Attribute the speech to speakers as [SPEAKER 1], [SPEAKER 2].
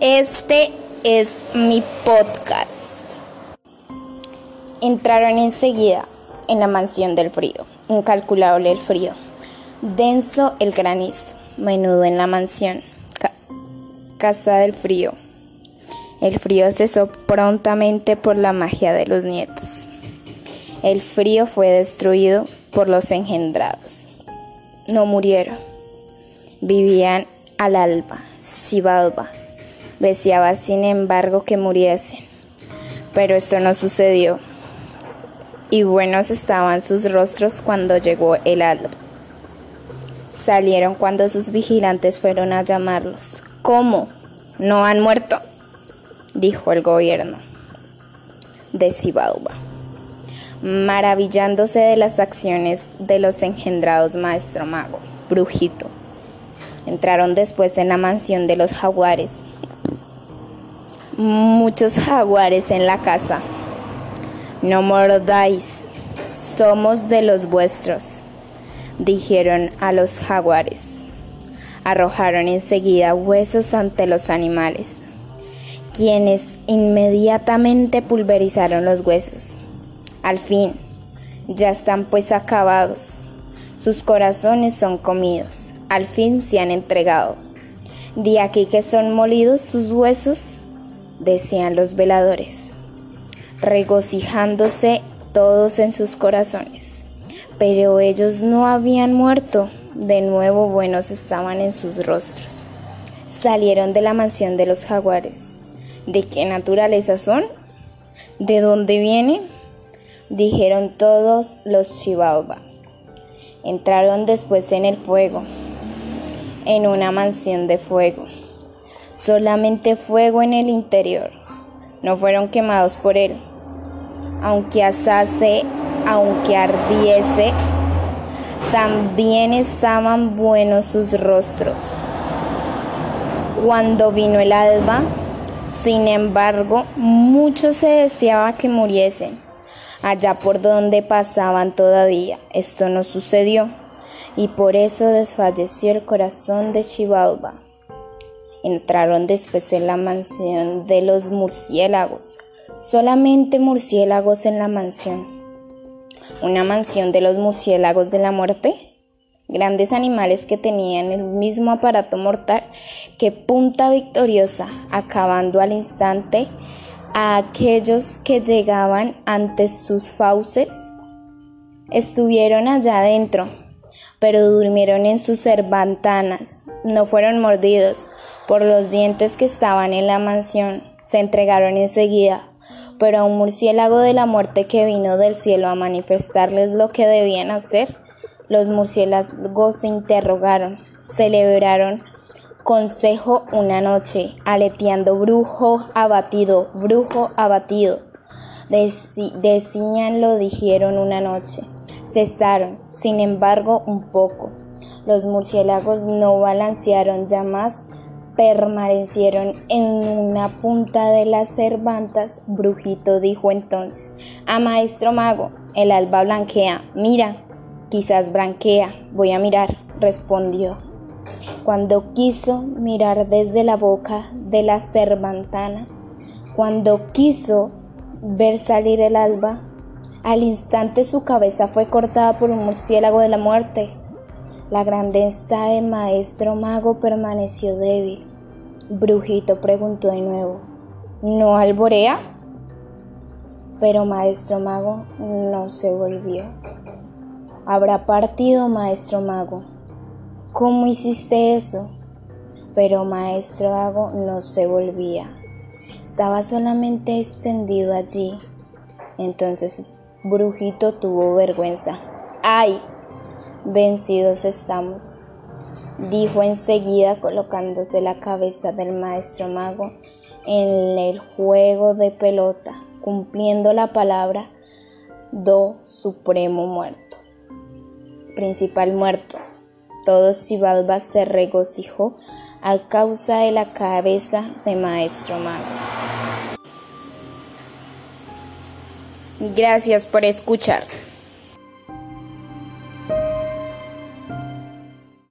[SPEAKER 1] Este es mi podcast. Entraron enseguida en la mansión del frío, incalculable el frío, denso el granizo, menudo en la mansión, casa del frío. El frío cesó prontamente por la magia de los nietos. El frío fue destruido por los engendrados. No murieron. Vivían al alba, Sibalba. Deseaba, sin embargo, que muriesen. Pero esto no sucedió. Y buenos estaban sus rostros cuando llegó el alba. Salieron cuando sus vigilantes fueron a llamarlos. ¿Cómo? ¿No han muerto? dijo el gobierno de Sibalba, maravillándose de las acciones de los engendrados maestro mago, brujito. Entraron después en la mansión de los jaguares muchos jaguares en la casa. No mordáis, somos de los vuestros, dijeron a los jaguares. Arrojaron enseguida huesos ante los animales, quienes inmediatamente pulverizaron los huesos. Al fin, ya están pues acabados. Sus corazones son comidos, al fin se han entregado. De aquí que son molidos sus huesos decían los veladores, regocijándose todos en sus corazones. Pero ellos no habían muerto, de nuevo buenos estaban en sus rostros. Salieron de la mansión de los jaguares. ¿De qué naturaleza son? ¿De dónde vienen? Dijeron todos los Chivalba. Entraron después en el fuego, en una mansión de fuego solamente fuego en el interior. No fueron quemados por él. Aunque asase, aunque ardiese, también estaban buenos sus rostros. Cuando vino el alba, sin embargo, mucho se deseaba que muriesen. Allá por donde pasaban todavía, esto no sucedió, y por eso desfalleció el corazón de Chivalba. Entraron después en la mansión de los murciélagos. Solamente murciélagos en la mansión. Una mansión de los murciélagos de la muerte. Grandes animales que tenían el mismo aparato mortal que Punta Victoriosa, acabando al instante a aquellos que llegaban ante sus fauces. Estuvieron allá adentro, pero durmieron en sus cervantanas, no fueron mordidos por los dientes que estaban en la mansión, se entregaron enseguida, pero a un murciélago de la muerte que vino del cielo a manifestarles lo que debían hacer, los murciélagos se interrogaron, celebraron consejo una noche, aleteando brujo abatido, brujo abatido. decían lo dijeron una noche. Cesaron, sin embargo, un poco. Los murciélagos no balancearon ya más, permanecieron en una punta de las cervantas. Brujito dijo entonces, a maestro mago, el alba blanquea, mira, quizás blanquea, voy a mirar, respondió. Cuando quiso mirar desde la boca de la cervantana, cuando quiso ver salir el alba, al instante su cabeza fue cortada por un murciélago de la muerte. La grandeza del maestro mago permaneció débil. Brujito preguntó de nuevo, ¿no alborea? Pero maestro mago no se volvió. Habrá partido, maestro mago. ¿Cómo hiciste eso? Pero maestro mago no se volvía. Estaba solamente extendido allí. Entonces Brujito tuvo vergüenza. ¡Ay! Vencidos estamos, dijo enseguida colocándose la cabeza del maestro mago en el juego de pelota, cumpliendo la palabra do supremo muerto. Principal muerto. Todo Xibalba se regocijó a causa de la cabeza de maestro mago. Gracias por escuchar.